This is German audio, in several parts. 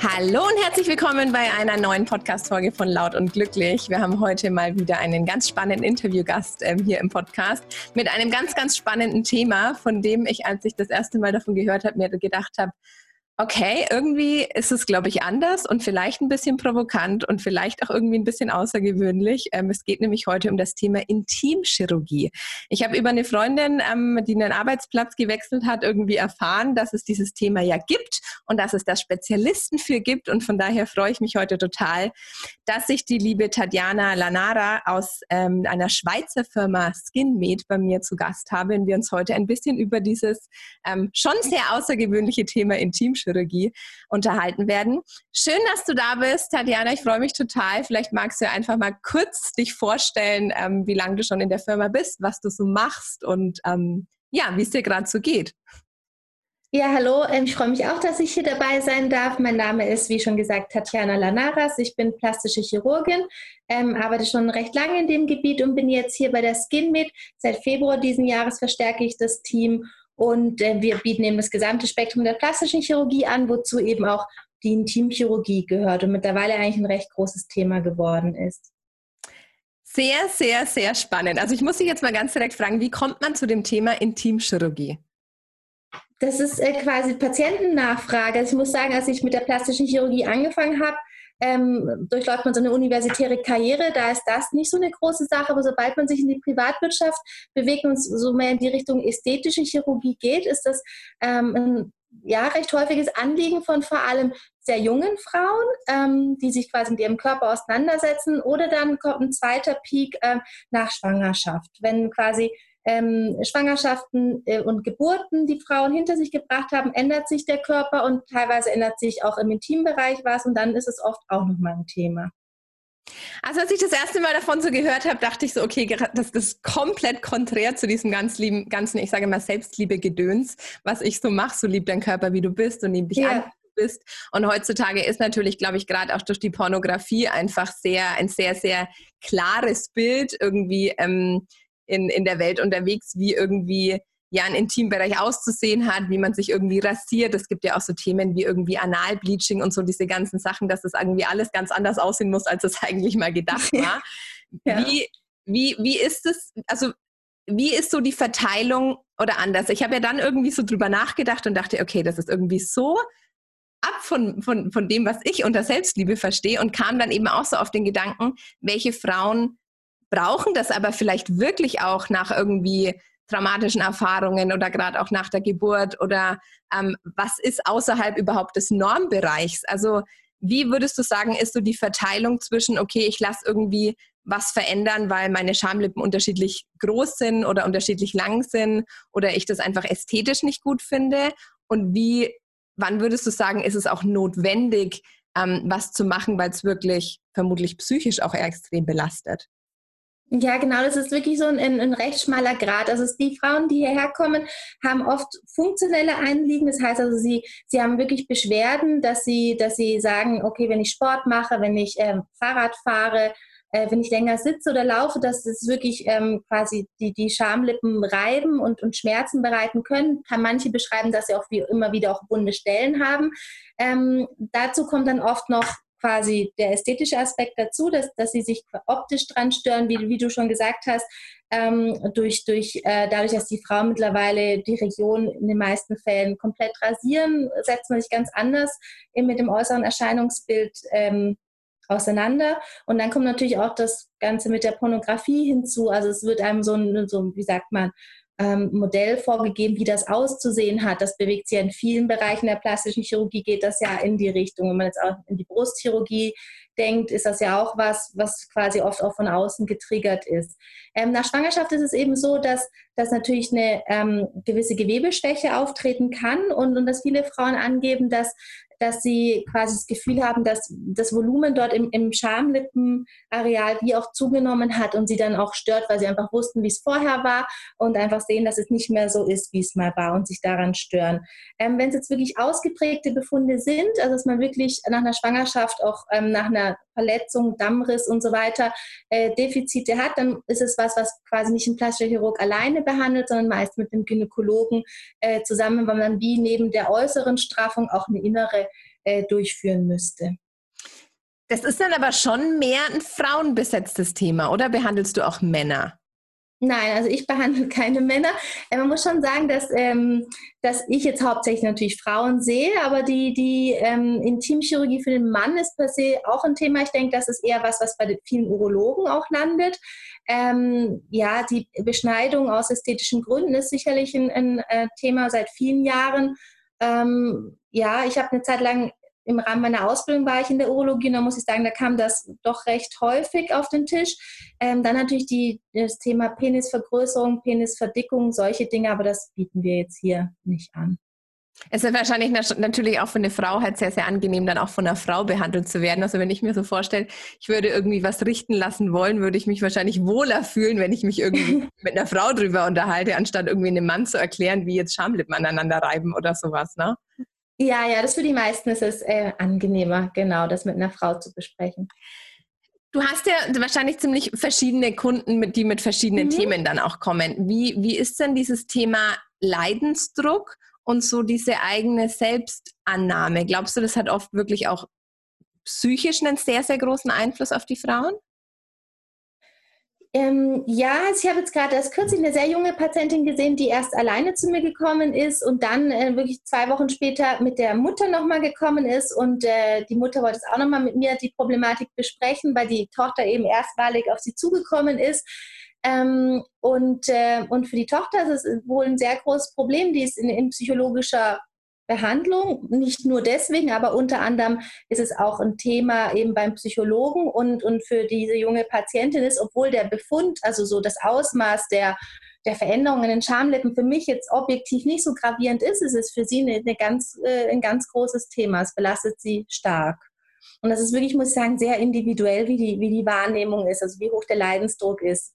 Hallo und herzlich willkommen bei einer neuen Podcast-Folge von Laut und Glücklich. Wir haben heute mal wieder einen ganz spannenden Interviewgast ähm, hier im Podcast mit einem ganz, ganz spannenden Thema, von dem ich, als ich das erste Mal davon gehört habe, mir gedacht habe, okay, irgendwie ist es, glaube ich, anders und vielleicht ein bisschen provokant und vielleicht auch irgendwie ein bisschen außergewöhnlich. Ähm, es geht nämlich heute um das Thema Intimchirurgie. Ich habe über eine Freundin, ähm, die einen Arbeitsplatz gewechselt hat, irgendwie erfahren, dass es dieses Thema ja gibt und dass es da Spezialisten für gibt. Und von daher freue ich mich heute total, dass ich die liebe Tatjana Lanara aus ähm, einer Schweizer Firma SkinMed bei mir zu Gast habe und wir uns heute ein bisschen über dieses ähm, schon sehr außergewöhnliche Thema Intimchirurgie Chirurgie unterhalten werden. Schön, dass du da bist, Tatjana. Ich freue mich total. Vielleicht magst du einfach mal kurz dich vorstellen, ähm, wie lange du schon in der Firma bist, was du so machst und ähm, ja, wie es dir gerade so geht. Ja, hallo. Ähm, ich freue mich auch, dass ich hier dabei sein darf. Mein Name ist, wie schon gesagt, Tatjana Lanaras. Ich bin plastische Chirurgin, ähm, arbeite schon recht lange in dem Gebiet und bin jetzt hier bei der SkinMed. Seit Februar diesen Jahres verstärke ich das Team und äh, wir bieten eben das gesamte Spektrum der plastischen Chirurgie an, wozu eben auch die Intimchirurgie gehört und mittlerweile eigentlich ein recht großes Thema geworden ist. Sehr, sehr, sehr spannend. Also ich muss dich jetzt mal ganz direkt fragen, wie kommt man zu dem Thema Intimchirurgie? Das ist äh, quasi Patientennachfrage. Also ich muss sagen, als ich mit der plastischen Chirurgie angefangen habe, ähm, durchläuft man so eine universitäre Karriere, da ist das nicht so eine große Sache, aber sobald man sich in die Privatwirtschaft bewegt und so mehr in die Richtung ästhetische Chirurgie geht, ist das ähm, ein ja, recht häufiges Anliegen von vor allem sehr jungen Frauen, ähm, die sich quasi mit ihrem Körper auseinandersetzen. Oder dann kommt ein zweiter Peak äh, nach Schwangerschaft, wenn quasi ähm, Schwangerschaften äh, und Geburten die Frauen hinter sich gebracht haben, ändert sich der Körper und teilweise ändert sich auch im Intimbereich was und dann ist es oft auch nochmal ein Thema. Also als ich das erste Mal davon so gehört habe, dachte ich so, okay, das ist komplett konträr zu diesem ganz lieben, ganzen, ich sage mal, Selbstliebe-Gedöns, was ich so mache, so lieb dein Körper, wie du bist und lieb dich ja. an, bist. Und heutzutage ist natürlich, glaube ich, gerade auch durch die Pornografie einfach sehr, ein sehr, sehr klares Bild irgendwie ähm, in, in der Welt unterwegs, wie irgendwie ja ein Intimbereich auszusehen hat, wie man sich irgendwie rasiert. Es gibt ja auch so Themen wie irgendwie Analbleaching und so diese ganzen Sachen, dass das irgendwie alles ganz anders aussehen muss, als es eigentlich mal gedacht war. ja. Wie, wie, wie ist es, also wie ist so die Verteilung oder anders? Ich habe ja dann irgendwie so drüber nachgedacht und dachte, okay, das ist irgendwie so ab von, von, von dem, was ich unter Selbstliebe verstehe und kam dann eben auch so auf den Gedanken, welche Frauen brauchen das aber vielleicht wirklich auch nach irgendwie traumatischen Erfahrungen oder gerade auch nach der Geburt oder ähm, was ist außerhalb überhaupt des Normbereichs? Also wie würdest du sagen, ist so die Verteilung zwischen, okay, ich lasse irgendwie was verändern, weil meine Schamlippen unterschiedlich groß sind oder unterschiedlich lang sind oder ich das einfach ästhetisch nicht gut finde? Und wie, wann würdest du sagen, ist es auch notwendig, ähm, was zu machen, weil es wirklich vermutlich psychisch auch extrem belastet? Ja, genau, das ist wirklich so ein, ein, recht schmaler Grad. Also die Frauen, die hierher kommen, haben oft funktionelle Anliegen. Das heißt also, sie, sie haben wirklich Beschwerden, dass sie, dass sie sagen, okay, wenn ich Sport mache, wenn ich äh, Fahrrad fahre, äh, wenn ich länger sitze oder laufe, dass es wirklich ähm, quasi die, die Schamlippen reiben und, und Schmerzen bereiten können. Kann manche beschreiben, dass sie auch wie immer wieder auch wunde Stellen haben. Ähm, dazu kommt dann oft noch quasi der ästhetische Aspekt dazu, dass, dass sie sich optisch dran stören, wie, wie du schon gesagt hast, ähm, durch, durch, äh, dadurch, dass die Frauen mittlerweile die Region in den meisten Fällen komplett rasieren, setzt man sich ganz anders mit dem äußeren Erscheinungsbild ähm, auseinander. Und dann kommt natürlich auch das Ganze mit der Pornografie hinzu. Also es wird einem so ein, so, wie sagt man, ähm, Modell vorgegeben, wie das auszusehen hat. Das bewegt sich ja in vielen Bereichen der plastischen Chirurgie, geht das ja in die Richtung. Wenn man jetzt auch in die Brustchirurgie denkt, ist das ja auch was, was quasi oft auch von außen getriggert ist. Ähm, nach Schwangerschaft ist es eben so, dass, dass natürlich eine ähm, gewisse Gewebeschwäche auftreten kann und, und dass viele Frauen angeben, dass dass sie quasi das Gefühl haben, dass das Volumen dort im, im Schamlippenareal wie auch zugenommen hat und sie dann auch stört, weil sie einfach wussten, wie es vorher war und einfach sehen, dass es nicht mehr so ist, wie es mal war und sich daran stören. Ähm, Wenn es jetzt wirklich ausgeprägte Befunde sind, also dass man wirklich nach einer Schwangerschaft auch ähm, nach einer Verletzung, Dammriss und so weiter äh, Defizite hat, dann ist es was, was quasi nicht ein plastischer Chirurg alleine behandelt, sondern meist mit dem Gynäkologen äh, zusammen, weil man wie neben der äußeren Straffung auch eine innere äh, durchführen müsste. Das ist dann aber schon mehr ein frauenbesetztes Thema, oder behandelst du auch Männer? Nein, also ich behandle keine Männer. Äh, man muss schon sagen, dass, ähm, dass ich jetzt hauptsächlich natürlich Frauen sehe, aber die, die ähm, Intimchirurgie für den Mann ist per se auch ein Thema. Ich denke, das ist eher was, was bei vielen Urologen auch landet. Ähm, ja, die Beschneidung aus ästhetischen Gründen ist sicherlich ein, ein äh, Thema seit vielen Jahren. Ähm, ja, ich habe eine Zeit lang im Rahmen meiner Ausbildung war ich in der Urologie und da muss ich sagen, da kam das doch recht häufig auf den Tisch. Ähm, dann natürlich die, das Thema Penisvergrößerung, Penisverdickung, solche Dinge, aber das bieten wir jetzt hier nicht an. Es ist wahrscheinlich natürlich auch für eine Frau halt sehr, sehr angenehm, dann auch von einer Frau behandelt zu werden. Also wenn ich mir so vorstelle, ich würde irgendwie was richten lassen wollen, würde ich mich wahrscheinlich wohler fühlen, wenn ich mich irgendwie mit einer Frau drüber unterhalte, anstatt irgendwie einem Mann zu erklären, wie jetzt Schamlippen aneinander reiben oder sowas, ne? Ja, ja, das für die meisten ist es äh, angenehmer, genau, das mit einer Frau zu besprechen. Du hast ja wahrscheinlich ziemlich verschiedene Kunden, die mit verschiedenen mhm. Themen dann auch kommen. Wie, wie ist denn dieses Thema Leidensdruck und so diese eigene Selbstannahme? Glaubst du, das hat oft wirklich auch psychisch einen sehr, sehr großen Einfluss auf die Frauen? Ähm, ja, ich habe jetzt gerade erst kürzlich eine sehr junge Patientin gesehen, die erst alleine zu mir gekommen ist und dann äh, wirklich zwei Wochen später mit der Mutter nochmal gekommen ist. Und äh, die Mutter wollte es auch nochmal mit mir die Problematik besprechen, weil die Tochter eben erstmalig auf sie zugekommen ist. Ähm, und, äh, und für die Tochter ist es wohl ein sehr großes Problem. Die ist in, in psychologischer Behandlung. Nicht nur deswegen, aber unter anderem ist es auch ein Thema eben beim Psychologen und, und für diese junge Patientin ist, obwohl der Befund, also so das Ausmaß der, der Veränderungen in den Schamlippen für mich jetzt objektiv nicht so gravierend ist, ist es für sie eine, eine ganz, äh, ein ganz großes Thema. Es belastet sie stark. Und das ist wirklich, muss ich sagen, sehr individuell, wie die, wie die Wahrnehmung ist, also wie hoch der Leidensdruck ist.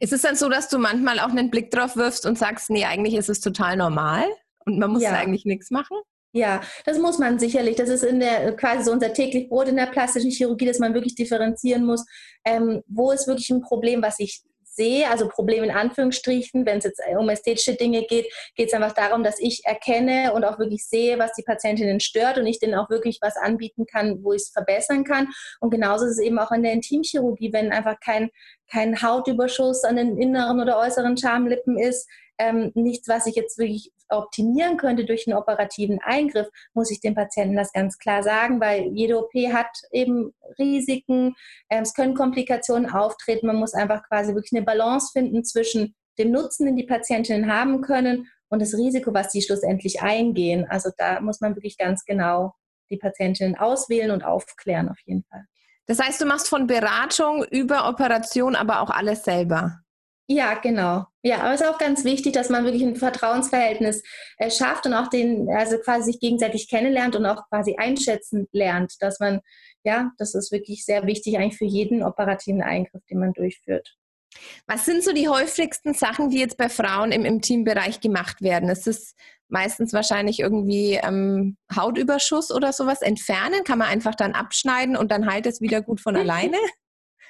Ist es dann so, dass du manchmal auch einen Blick drauf wirfst und sagst, nee, eigentlich ist es total normal? Und man muss ja. eigentlich nichts machen? Ja, das muss man sicherlich. Das ist in der quasi so unser täglich Brot in der plastischen Chirurgie, dass man wirklich differenzieren muss, ähm, wo ist wirklich ein Problem, was ich sehe, also Problem in Anführungsstrichen, wenn es jetzt um ästhetische Dinge geht, geht es einfach darum, dass ich erkenne und auch wirklich sehe, was die Patientinnen stört und ich denen auch wirklich was anbieten kann, wo ich es verbessern kann. Und genauso ist es eben auch in der Intimchirurgie, wenn einfach kein, kein Hautüberschuss an den inneren oder äußeren Schamlippen ist, ähm, nichts, was ich jetzt wirklich optimieren könnte durch einen operativen Eingriff, muss ich dem Patienten das ganz klar sagen, weil jede OP hat eben Risiken, ähm, es können Komplikationen auftreten, man muss einfach quasi wirklich eine Balance finden zwischen dem Nutzen, den die Patientinnen haben können und das Risiko, was sie schlussendlich eingehen. Also da muss man wirklich ganz genau die Patientinnen auswählen und aufklären auf jeden Fall. Das heißt, du machst von Beratung über Operation aber auch alles selber. Ja, genau. Ja, aber es ist auch ganz wichtig, dass man wirklich ein Vertrauensverhältnis äh, schafft und auch den, also quasi sich gegenseitig kennenlernt und auch quasi einschätzen lernt, dass man, ja, das ist wirklich sehr wichtig eigentlich für jeden operativen Eingriff, den man durchführt. Was sind so die häufigsten Sachen, die jetzt bei Frauen im, im Teambereich gemacht werden? Ist es meistens wahrscheinlich irgendwie ähm, Hautüberschuss oder sowas entfernen? Kann man einfach dann abschneiden und dann heilt es wieder gut von alleine?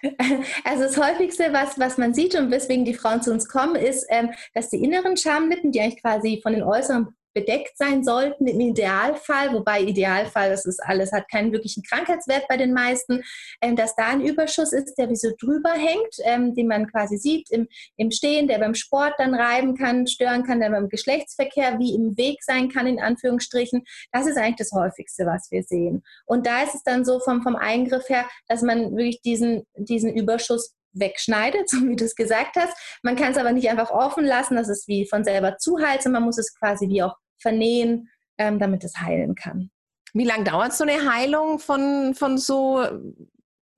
Also das häufigste, was, was man sieht und weswegen die Frauen zu uns kommen, ist, ähm, dass die inneren Schamlippen, die eigentlich quasi von den äußeren bedeckt sein sollten im Idealfall, wobei Idealfall, das ist alles, hat keinen wirklichen Krankheitswert bei den meisten, ähm, dass da ein Überschuss ist, der wie so drüber hängt, ähm, den man quasi sieht im, im Stehen, der beim Sport dann reiben kann, stören kann, der beim Geschlechtsverkehr wie im Weg sein kann, in Anführungsstrichen. Das ist eigentlich das häufigste, was wir sehen. Und da ist es dann so vom, vom Eingriff her, dass man wirklich diesen, diesen Überschuss wegschneidet, so wie du es gesagt hast. Man kann es aber nicht einfach offen lassen, dass es wie von selber zuheilt, sondern man muss es quasi wie auch vernähen, ähm, damit es heilen kann. Wie lange dauert so eine Heilung von, von so,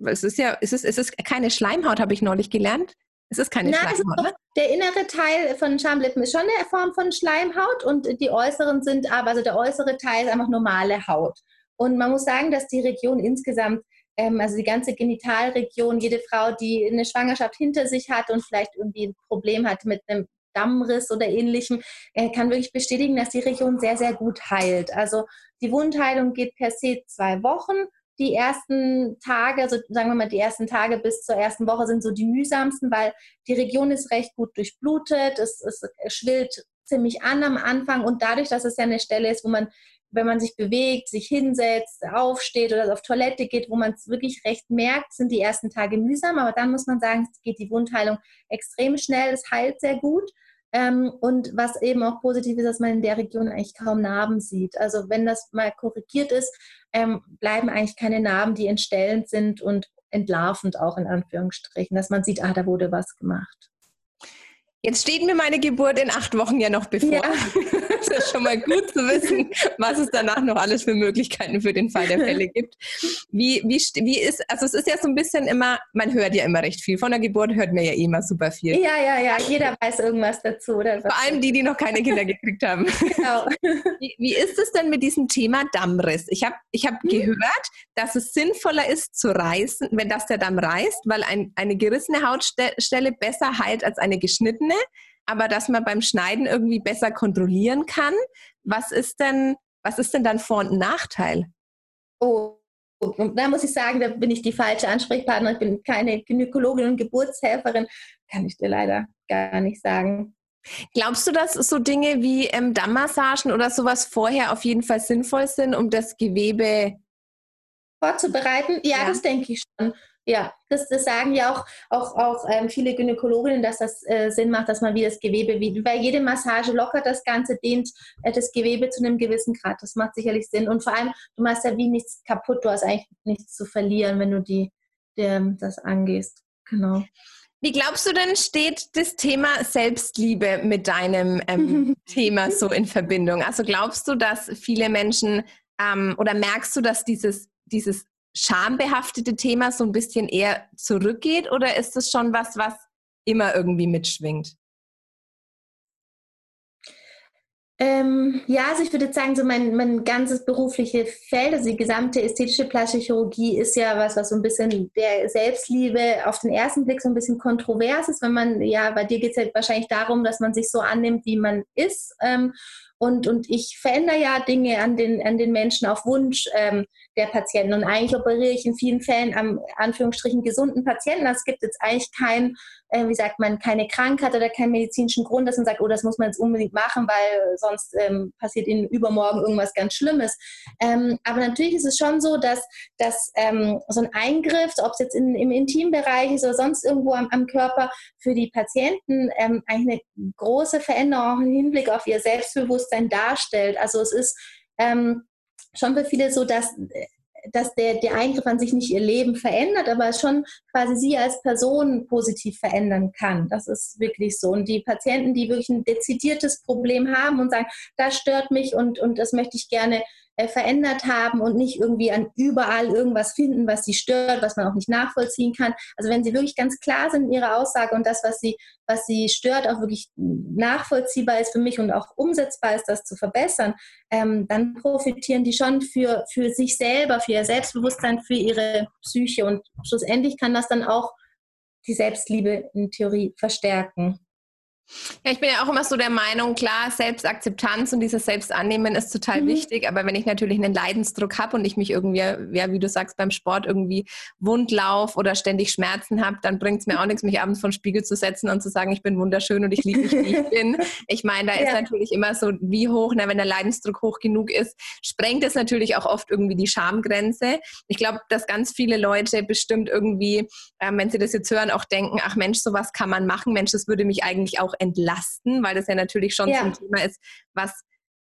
es ist ja, es ist, es ist keine Schleimhaut, habe ich neulich gelernt. Es ist keine Nein, Schleimhaut. Ist der innere Teil von Schamlippen ist schon eine Form von Schleimhaut und die äußeren sind aber, also der äußere Teil ist einfach normale Haut. Und man muss sagen, dass die Region insgesamt ähm, also die ganze Genitalregion, jede Frau, die eine Schwangerschaft hinter sich hat und vielleicht irgendwie ein Problem hat mit einem Dammriss oder ähnlichem, äh, kann wirklich bestätigen, dass die Region sehr, sehr gut heilt. Also die Wundheilung geht per se zwei Wochen. Die ersten Tage, also sagen wir mal, die ersten Tage bis zur ersten Woche sind so die mühsamsten, weil die Region ist recht gut durchblutet, es, es schwillt ziemlich an am Anfang und dadurch, dass es ja eine Stelle ist, wo man wenn man sich bewegt, sich hinsetzt, aufsteht oder auf Toilette geht, wo man es wirklich recht merkt, sind die ersten Tage mühsam. Aber dann muss man sagen, es geht die Wundheilung extrem schnell, es heilt sehr gut. Ähm, und was eben auch positiv ist, dass man in der Region eigentlich kaum Narben sieht. Also wenn das mal korrigiert ist, ähm, bleiben eigentlich keine Narben, die entstellend sind und entlarvend auch in Anführungsstrichen, dass man sieht, ah, da wurde was gemacht. Jetzt steht mir meine Geburt in acht Wochen ja noch bevor. Ja. Das ist schon mal gut zu wissen, was es danach noch alles für Möglichkeiten für den Fall der Fälle gibt. Wie, wie, wie ist, also es ist ja so ein bisschen immer, man hört ja immer recht viel. Von der Geburt hört man ja eh immer super viel. Ja, ja, ja, jeder weiß irgendwas dazu. Oder Vor allem die, die noch keine Kinder gekriegt haben. Genau. Wie, wie ist es denn mit diesem Thema Dammriss? Ich habe ich hab hm. gehört, dass es sinnvoller ist zu reißen, wenn das der Damm reißt, weil ein, eine gerissene Hautstelle besser heilt als eine geschnittene Ebene, aber dass man beim Schneiden irgendwie besser kontrollieren kann. Was ist denn, was ist denn dann Vor- und Nachteil? Oh, da muss ich sagen, da bin ich die falsche Ansprechpartnerin. Ich bin keine Gynäkologin und Geburtshelferin. Kann ich dir leider gar nicht sagen. Glaubst du, dass so Dinge wie ähm, Dammmassagen oder sowas vorher auf jeden Fall sinnvoll sind, um das Gewebe vorzubereiten? Ja, ja. das denke ich schon. Ja, das, das sagen ja auch, auch, auch ähm, viele Gynäkologinnen, dass das äh, Sinn macht, dass man wie das Gewebe, wie, weil jede Massage lockert das Ganze, dehnt äh, das Gewebe zu einem gewissen Grad. Das macht sicherlich Sinn. Und vor allem, du machst ja wie nichts kaputt, du hast eigentlich nichts zu verlieren, wenn du die, die das angehst. Genau. Wie glaubst du denn, steht das Thema Selbstliebe mit deinem ähm, Thema so in Verbindung? Also glaubst du, dass viele Menschen ähm, oder merkst du, dass dieses, dieses schambehaftete Thema so ein bisschen eher zurückgeht oder ist es schon was, was immer irgendwie mitschwingt? Ähm, ja, also ich würde sagen, so mein, mein ganzes berufliche Feld, also die gesamte ästhetische plastische Chirurgie ist ja was, was so ein bisschen der Selbstliebe auf den ersten Blick so ein bisschen kontrovers ist, wenn man, ja, bei dir geht es ja wahrscheinlich darum, dass man sich so annimmt, wie man ist. Ähm, und, und ich verändere ja Dinge an den, an den Menschen auf Wunsch ähm, der Patienten. Und eigentlich operiere ich in vielen Fällen am Anführungsstrichen gesunden Patienten. Also es gibt jetzt eigentlich kein, äh, wie sagt man, keine Krankheit oder keinen medizinischen Grund, dass man sagt, oh, das muss man jetzt unbedingt machen, weil sonst ähm, passiert ihnen übermorgen irgendwas ganz Schlimmes. Ähm, aber natürlich ist es schon so, dass, dass ähm, so ein Eingriff, ob es jetzt in, im Intimbereich ist oder sonst irgendwo am, am Körper, für die Patienten ähm, eigentlich eine große Veränderung im Hinblick auf ihr Selbstbewusstsein darstellt. Also es ist ähm, schon für viele so, dass, dass der, der Eingriff an sich nicht ihr Leben verändert, aber schon quasi sie als Person positiv verändern kann. Das ist wirklich so. Und die Patienten, die wirklich ein dezidiertes Problem haben und sagen, das stört mich und, und das möchte ich gerne verändert haben und nicht irgendwie an überall irgendwas finden, was sie stört, was man auch nicht nachvollziehen kann. Also wenn sie wirklich ganz klar sind in ihrer Aussage und das, was sie, was sie stört, auch wirklich nachvollziehbar ist für mich und auch umsetzbar ist, das zu verbessern, ähm, dann profitieren die schon für, für sich selber, für ihr Selbstbewusstsein, für ihre Psyche und schlussendlich kann das dann auch die Selbstliebe in Theorie verstärken. Ja, ich bin ja auch immer so der Meinung, klar, Selbstakzeptanz und dieses Selbstannehmen ist total mhm. wichtig, aber wenn ich natürlich einen Leidensdruck habe und ich mich irgendwie, ja, wie du sagst, beim Sport irgendwie Wundlauf oder ständig Schmerzen habe, dann bringt es mir auch nichts, mich abends vor den Spiegel zu setzen und zu sagen, ich bin wunderschön und ich liebe mich, wie ich bin. Ich meine, da ja. ist natürlich immer so, wie hoch, na, wenn der Leidensdruck hoch genug ist, sprengt es natürlich auch oft irgendwie die Schamgrenze. Ich glaube, dass ganz viele Leute bestimmt irgendwie, äh, wenn sie das jetzt hören, auch denken, ach Mensch, sowas kann man machen, Mensch, das würde mich eigentlich auch entlasten, weil das ja natürlich schon ja. so ein Thema ist, was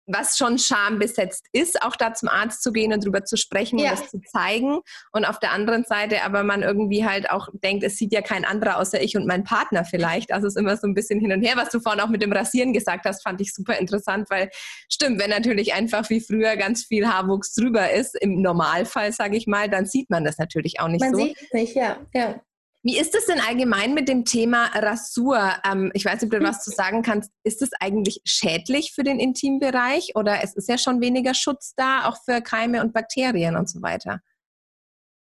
was schon schambesetzt ist, auch da zum Arzt zu gehen und drüber zu sprechen ja. und das zu zeigen. Und auf der anderen Seite aber man irgendwie halt auch denkt, es sieht ja kein anderer außer ich und mein Partner vielleicht. Also es ist immer so ein bisschen hin und her. Was du vorhin auch mit dem Rasieren gesagt hast, fand ich super interessant, weil stimmt, wenn natürlich einfach wie früher ganz viel Haarwuchs drüber ist, im Normalfall, sage ich mal, dann sieht man das natürlich auch nicht man so. Man sieht es nicht, ja. ja. Wie ist es denn allgemein mit dem Thema Rasur? Ähm, ich weiß nicht, ob du was zu sagen kannst. Ist es eigentlich schädlich für den Intimbereich oder es ist ja schon weniger Schutz da, auch für Keime und Bakterien und so weiter?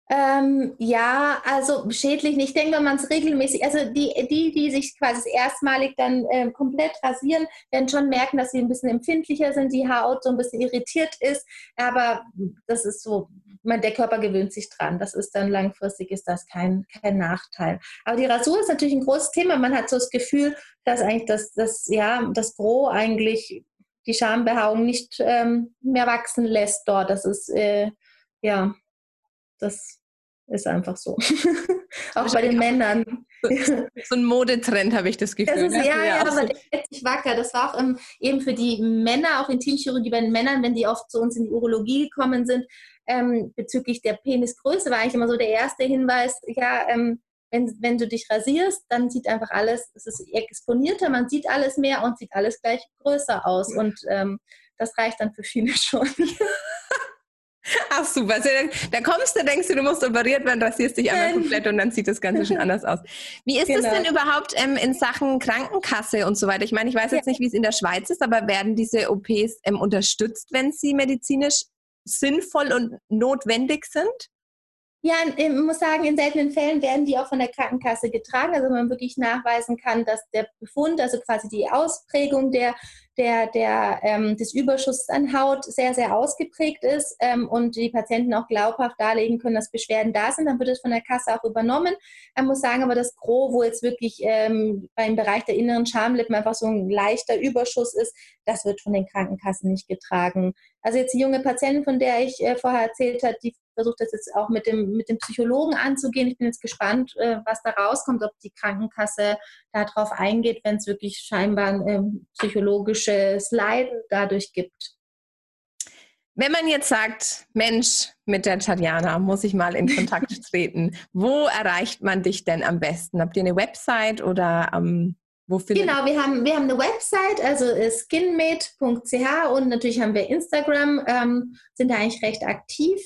Ähm, ja, also schädlich nicht. Ich denke, wenn man es regelmäßig, also die, die, die sich quasi erstmalig dann äh, komplett rasieren, werden schon merken, dass sie ein bisschen empfindlicher sind, die Haut so ein bisschen irritiert ist. Aber das ist so, man, der Körper gewöhnt sich dran. Das ist dann langfristig ist das kein, kein Nachteil. Aber die Rasur ist natürlich ein großes Thema. Man hat so das Gefühl, dass eigentlich das, das, ja, das Gros eigentlich die Schambehaarung nicht ähm, mehr wachsen lässt dort. Das ist, äh, ja, das ist einfach so. auch bei den Männern. So ein Modetrend habe ich das Gefühl. Das ist, ja, ja, aber so. der hält sich wacker. Das war auch ähm, eben für die Männer, auch Intimchirurgie bei den Männern, wenn die oft zu uns in die Urologie gekommen sind, ähm, bezüglich der Penisgröße, war eigentlich immer so der erste Hinweis, ja, ähm, wenn, wenn du dich rasierst, dann sieht einfach alles, es ist exponierter, man sieht alles mehr und sieht alles gleich größer aus. Und ähm, das reicht dann für viele schon. Ach super, also, da kommst du, denkst du, du musst operiert werden, rasierst dich einmal komplett und dann sieht das Ganze schon anders aus. Wie ist es genau. denn überhaupt ähm, in Sachen Krankenkasse und so weiter? Ich meine, ich weiß jetzt nicht, wie es in der Schweiz ist, aber werden diese OPs ähm, unterstützt, wenn sie medizinisch sinnvoll und notwendig sind? Ja, ich muss sagen, in seltenen Fällen werden die auch von der Krankenkasse getragen. Also man wirklich nachweisen kann, dass der Befund, also quasi die Ausprägung der, der, der, ähm, des Überschusses an Haut sehr, sehr ausgeprägt ist ähm, und die Patienten auch glaubhaft darlegen können, dass Beschwerden da sind, dann wird es von der Kasse auch übernommen. Man muss sagen, aber das Gros, wo jetzt wirklich ähm, beim Bereich der inneren Schamlippen einfach so ein leichter Überschuss ist, das wird von den Krankenkassen nicht getragen. Also jetzt die junge Patientin, von der ich äh, vorher erzählt habe, die versuche das jetzt auch mit dem, mit dem Psychologen anzugehen. Ich bin jetzt gespannt, äh, was da rauskommt, ob die Krankenkasse darauf eingeht, wenn es wirklich scheinbar ein ähm, psychologisches Leiden dadurch gibt. Wenn man jetzt sagt, Mensch, mit der Tatjana muss ich mal in Kontakt treten, wo erreicht man dich denn am besten? Habt ihr eine Website oder ähm, wo findet Genau, wir haben, wir haben eine Website, also skinmate.ch und natürlich haben wir Instagram, ähm, sind da eigentlich recht aktiv.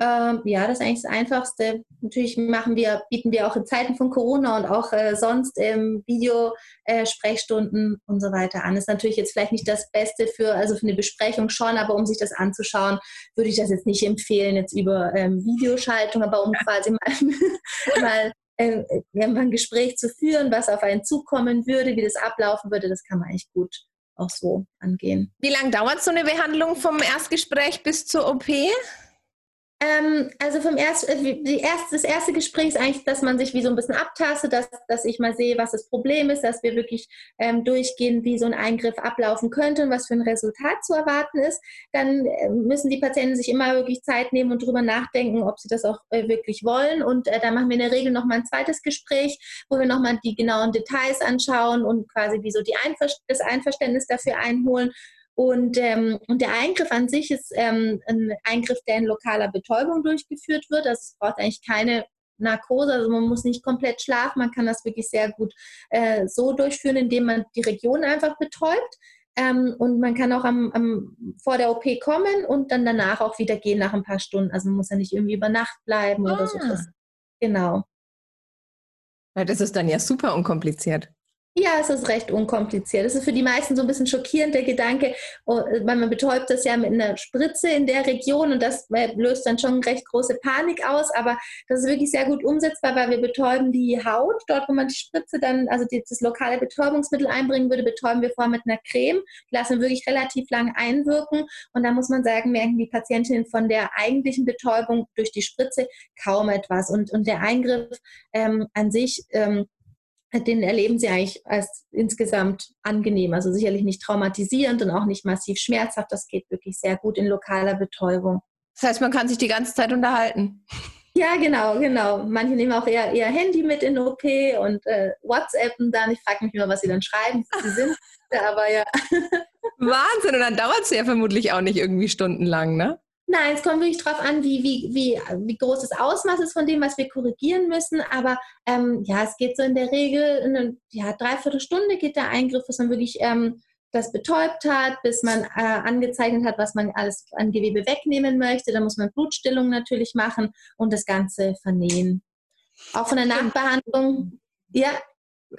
Ähm, ja, das ist eigentlich das Einfachste. Natürlich machen wir, bieten wir auch in Zeiten von Corona und auch äh, sonst ähm, Video-Sprechstunden äh, und so weiter an. Ist natürlich jetzt vielleicht nicht das Beste für, also für eine Besprechung schon, aber um sich das anzuschauen, würde ich das jetzt nicht empfehlen, jetzt über ähm, Videoschaltung, aber um quasi mal, mal äh, ein Gespräch zu führen, was auf einen zukommen würde, wie das ablaufen würde, das kann man eigentlich gut auch so angehen. Wie lange dauert so eine Behandlung vom Erstgespräch bis zur OP? Ähm, also vom erst, äh, die erst, das erste Gespräch ist eigentlich, dass man sich wie so ein bisschen abtastet, dass, dass ich mal sehe, was das Problem ist, dass wir wirklich ähm, durchgehen, wie so ein Eingriff ablaufen könnte und was für ein Resultat zu erwarten ist. Dann äh, müssen die Patienten sich immer wirklich Zeit nehmen und drüber nachdenken, ob sie das auch äh, wirklich wollen. Und äh, dann machen wir in der Regel nochmal ein zweites Gespräch, wo wir nochmal die genauen Details anschauen und quasi wie so die Einver das Einverständnis dafür einholen und, ähm, und der Eingriff an sich ist ähm, ein Eingriff, der in lokaler Betäubung durchgeführt wird. Also es braucht eigentlich keine Narkose, also man muss nicht komplett schlafen, man kann das wirklich sehr gut äh, so durchführen, indem man die Region einfach betäubt. Ähm, und man kann auch am, am, vor der OP kommen und dann danach auch wieder gehen nach ein paar Stunden. Also man muss ja nicht irgendwie über Nacht bleiben ah. oder so. Das, genau. Ja, das ist dann ja super unkompliziert. Ja, es ist recht unkompliziert. Es ist für die meisten so ein bisschen schockierend, der Gedanke, oh, man betäubt das ja mit einer Spritze in der Region und das äh, löst dann schon recht große Panik aus, aber das ist wirklich sehr gut umsetzbar, weil wir betäuben die Haut, dort wo man die Spritze dann, also das lokale Betäubungsmittel einbringen würde, betäuben wir vorher mit einer Creme, lassen wir wirklich relativ lang einwirken. Und da muss man sagen, merken die Patientinnen von der eigentlichen Betäubung durch die Spritze kaum etwas. Und, und der Eingriff ähm, an sich ähm, den erleben sie eigentlich als insgesamt angenehm. Also sicherlich nicht traumatisierend und auch nicht massiv schmerzhaft. Das geht wirklich sehr gut in lokaler Betäubung. Das heißt, man kann sich die ganze Zeit unterhalten. Ja, genau, genau. Manche nehmen auch eher ihr Handy mit in OP und äh, WhatsAppen dann. Ich frage mich immer, was sie dann schreiben. Sie sind, aber ja. Wahnsinn, und dann dauert es ja vermutlich auch nicht irgendwie stundenlang, ne? Nein, es kommt wirklich darauf an, wie, wie, wie, wie groß das Ausmaß ist von dem, was wir korrigieren müssen. Aber ähm, ja, es geht so in der Regel, eine ja, Dreiviertelstunde geht der Eingriff, bis man wirklich ähm, das betäubt hat, bis man äh, angezeichnet hat, was man alles an Gewebe wegnehmen möchte. Dann muss man Blutstillung natürlich machen und das Ganze vernähen. Auch von der Nachbehandlung. Ja,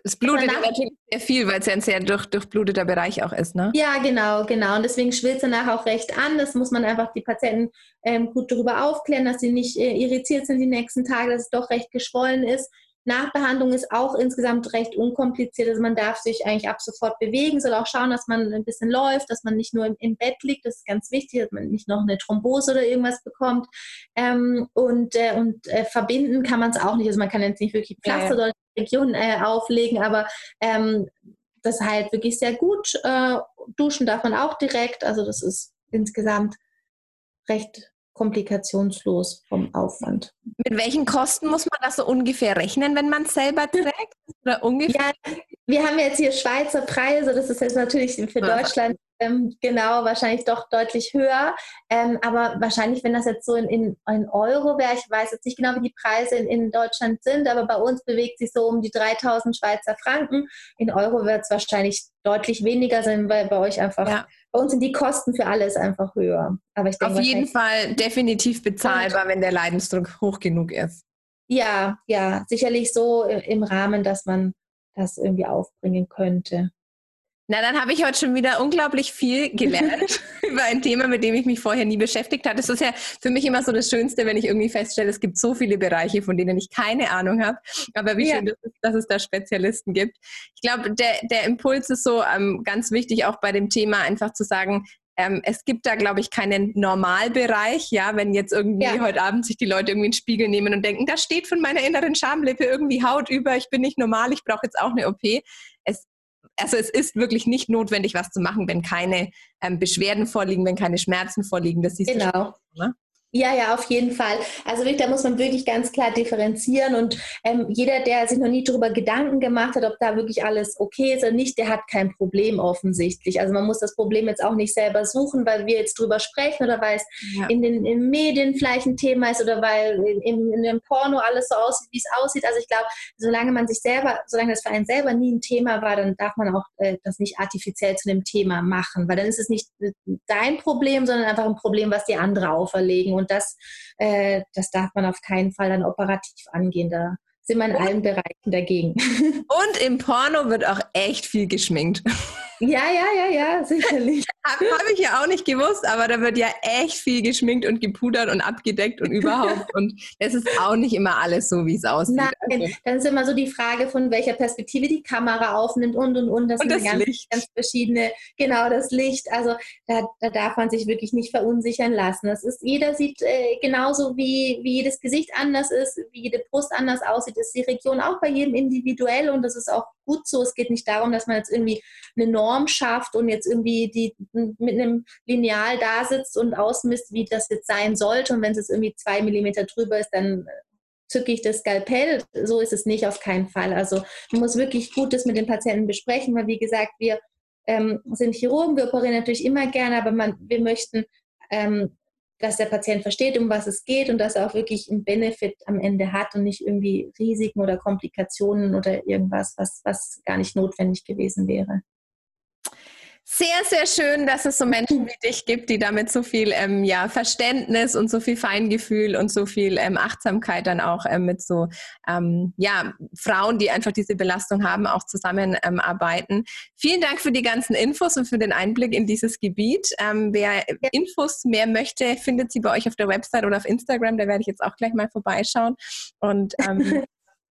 Es blutet danach, natürlich sehr viel, weil es ja ein sehr durch, durchbluteter Bereich auch ist, ne? Ja, genau, genau. Und deswegen schwillt es danach auch recht an. Das muss man einfach die Patienten ähm, gut darüber aufklären, dass sie nicht äh, irritiert sind die nächsten Tage, dass es doch recht geschwollen ist. Nachbehandlung ist auch insgesamt recht unkompliziert. Also man darf sich eigentlich ab sofort bewegen, soll auch schauen, dass man ein bisschen läuft, dass man nicht nur im, im Bett liegt. Das ist ganz wichtig, dass man nicht noch eine Thrombose oder irgendwas bekommt. Ähm, und äh, und äh, verbinden kann man es auch nicht. Also man kann jetzt nicht wirklich Pflaster ja, ja. Region äh, auflegen, aber ähm, das halt wirklich sehr gut. Äh, duschen darf man auch direkt. Also das ist insgesamt recht komplikationslos vom Aufwand. Mit welchen Kosten muss man das so ungefähr rechnen, wenn man es selber trägt? Oder ungefähr? Ja, wir haben jetzt hier Schweizer Preise, das ist jetzt natürlich für Deutschland ähm, genau wahrscheinlich doch deutlich höher. Ähm, aber wahrscheinlich, wenn das jetzt so in, in, in Euro wäre, ich weiß jetzt nicht genau, wie die Preise in, in Deutschland sind, aber bei uns bewegt sich so um die 3000 Schweizer Franken. In Euro wird es wahrscheinlich deutlich weniger sein, weil bei euch einfach ja bei uns sind die Kosten für alles einfach höher. Aber ich denke, Auf jeden Fall definitiv bezahlbar, wenn der Leidensdruck hoch genug ist. Ja, ja, sicherlich so im Rahmen, dass man das irgendwie aufbringen könnte. Na, dann habe ich heute schon wieder unglaublich viel gelernt über ein Thema, mit dem ich mich vorher nie beschäftigt hatte. Das ist ja für mich immer so das Schönste, wenn ich irgendwie feststelle, es gibt so viele Bereiche, von denen ich keine Ahnung habe. Aber wie ja. schön, dass es, dass es, da Spezialisten gibt. Ich glaube, der, der Impuls ist so ähm, ganz wichtig, auch bei dem Thema einfach zu sagen, ähm, es gibt da, glaube ich, keinen Normalbereich, ja, wenn jetzt irgendwie ja. heute Abend sich die Leute irgendwie in den Spiegel nehmen und denken, da steht von meiner inneren Schamlippe irgendwie Haut über, ich bin nicht normal, ich brauche jetzt auch eine OP. Es also es ist wirklich nicht notwendig, was zu machen, wenn keine ähm, Beschwerden vorliegen, wenn keine Schmerzen vorliegen. Das siehst genau. du. Ne? Ja, ja, auf jeden Fall. Also da muss man wirklich ganz klar differenzieren und ähm, jeder, der sich noch nie darüber Gedanken gemacht hat, ob da wirklich alles okay ist oder nicht, der hat kein Problem offensichtlich. Also man muss das Problem jetzt auch nicht selber suchen, weil wir jetzt drüber sprechen oder weil es ja. in den in Medien vielleicht ein Thema ist oder weil in, in dem Porno alles so aussieht, wie es aussieht. Also ich glaube, solange man sich selber, solange das für einen selber nie ein Thema war, dann darf man auch äh, das nicht artifiziell zu einem Thema machen, weil dann ist es nicht äh, dein Problem, sondern einfach ein Problem, was die andere auferlegen und das, äh, das darf man auf keinen Fall dann operativ angehen. Da sind wir in allen Bereichen dagegen. Und im Porno wird auch echt viel geschminkt. Ja, ja, ja, ja, sicherlich. Habe hab ich ja auch nicht gewusst, aber da wird ja echt viel geschminkt und gepudert und abgedeckt und überhaupt. und es ist auch nicht immer alles so, wie es aussieht. Nein, also. dann ist immer so die Frage, von welcher Perspektive die Kamera aufnimmt und und und. Das und sind das ganz, Licht. ganz verschiedene, genau, das Licht. Also da, da darf man sich wirklich nicht verunsichern lassen. Das ist, jeder sieht äh, genauso wie, wie jedes Gesicht anders ist, wie jede Brust anders aussieht, ist die Region auch bei jedem individuell und das ist auch gut so. Es geht nicht darum, dass man jetzt irgendwie eine Norm schafft und jetzt irgendwie die mit einem Lineal da sitzt und ausmisst, wie das jetzt sein sollte. Und wenn es jetzt irgendwie zwei Millimeter drüber ist, dann zücke ich das Skalpell. So ist es nicht, auf keinen Fall. Also man muss wirklich gut das mit den Patienten besprechen, weil wie gesagt, wir ähm, sind Chirurgen, wir operieren natürlich immer gerne, aber man, wir möchten ähm, dass der Patient versteht, um was es geht und dass er auch wirklich einen Benefit am Ende hat und nicht irgendwie Risiken oder Komplikationen oder irgendwas, was, was gar nicht notwendig gewesen wäre sehr, sehr schön, dass es so Menschen wie dich gibt, die damit so viel ähm, ja, Verständnis und so viel Feingefühl und so viel ähm, Achtsamkeit dann auch ähm, mit so ähm, ja, Frauen, die einfach diese Belastung haben, auch zusammenarbeiten. Ähm, Vielen Dank für die ganzen Infos und für den Einblick in dieses Gebiet. Ähm, wer Infos mehr möchte, findet sie bei euch auf der Website oder auf Instagram. Da werde ich jetzt auch gleich mal vorbeischauen. Und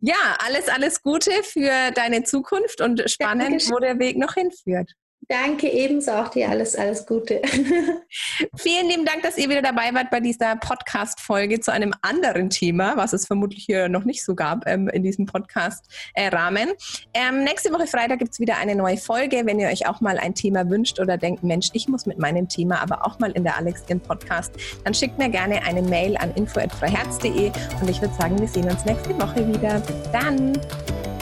ja, alles, alles Gute für deine Zukunft und spannend, wo der Weg noch hinführt. Danke ebenso auch dir alles, alles Gute. Vielen lieben Dank, dass ihr wieder dabei wart bei dieser Podcast-Folge zu einem anderen Thema, was es vermutlich hier noch nicht so gab ähm, in diesem Podcast-Rahmen. Ähm, nächste Woche Freitag gibt es wieder eine neue Folge. Wenn ihr euch auch mal ein Thema wünscht oder denkt, Mensch, ich muss mit meinem Thema aber auch mal in der Alex Skin Podcast, dann schickt mir gerne eine Mail an info.freiherz.de und ich würde sagen, wir sehen uns nächste Woche wieder. Bis dann!